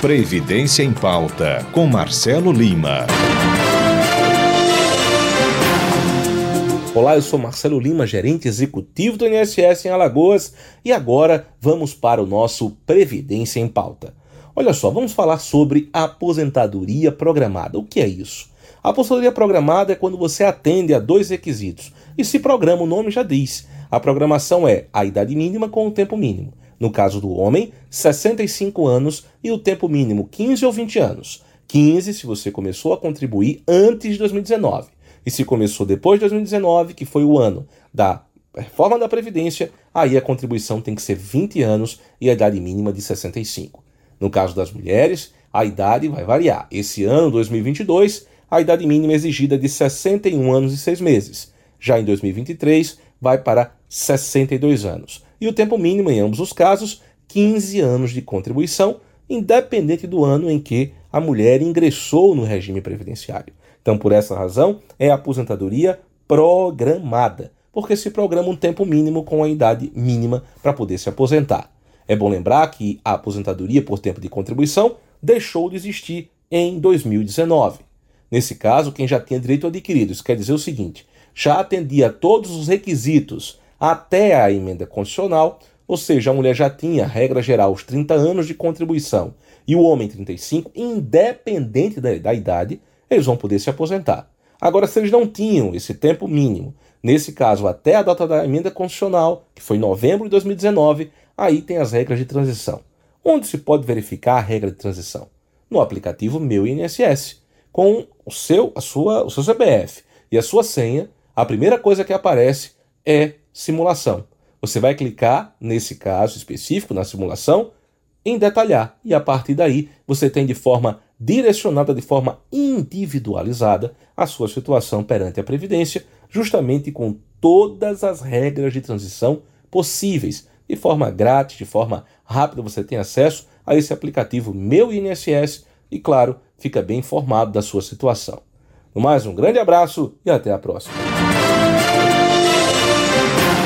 Previdência em Pauta, com Marcelo Lima. Olá, eu sou Marcelo Lima, gerente executivo do INSS em Alagoas, e agora vamos para o nosso Previdência em Pauta. Olha só, vamos falar sobre aposentadoria programada. O que é isso? A aposentadoria programada é quando você atende a dois requisitos. E se programa, o nome já diz. A programação é a idade mínima com o tempo mínimo. No caso do homem, 65 anos e o tempo mínimo 15 ou 20 anos. 15 se você começou a contribuir antes de 2019. E se começou depois de 2019, que foi o ano da reforma da Previdência, aí a contribuição tem que ser 20 anos e a idade mínima de 65. No caso das mulheres, a idade vai variar. Esse ano, 2022, a idade mínima exigida é de 61 anos e 6 meses. Já em 2023, vai para 62 anos e o tempo mínimo, em ambos os casos, 15 anos de contribuição, independente do ano em que a mulher ingressou no regime previdenciário. Então, por essa razão, é aposentadoria programada, porque se programa um tempo mínimo com a idade mínima para poder se aposentar. É bom lembrar que a aposentadoria por tempo de contribuição deixou de existir em 2019. Nesse caso, quem já tinha direito adquirido, isso quer dizer o seguinte: já atendia a todos os requisitos até a emenda constitucional, ou seja, a mulher já tinha, regra geral, os 30 anos de contribuição e o homem 35, independente da, da idade, eles vão poder se aposentar. Agora, se eles não tinham esse tempo mínimo, nesse caso até a data da emenda constitucional, que foi em novembro de 2019, aí tem as regras de transição. Onde se pode verificar a regra de transição? No aplicativo Meu INSS, com o seu, a sua, o seu CPF e a sua senha, a primeira coisa que aparece é simulação. Você vai clicar, nesse caso específico, na simulação, em detalhar. E a partir daí, você tem de forma direcionada, de forma individualizada, a sua situação perante a Previdência, justamente com todas as regras de transição possíveis. De forma grátis, de forma rápida, você tem acesso a esse aplicativo Meu INSS e, claro, fica bem informado da sua situação. No mais, um grande abraço e até a próxima. Thank you.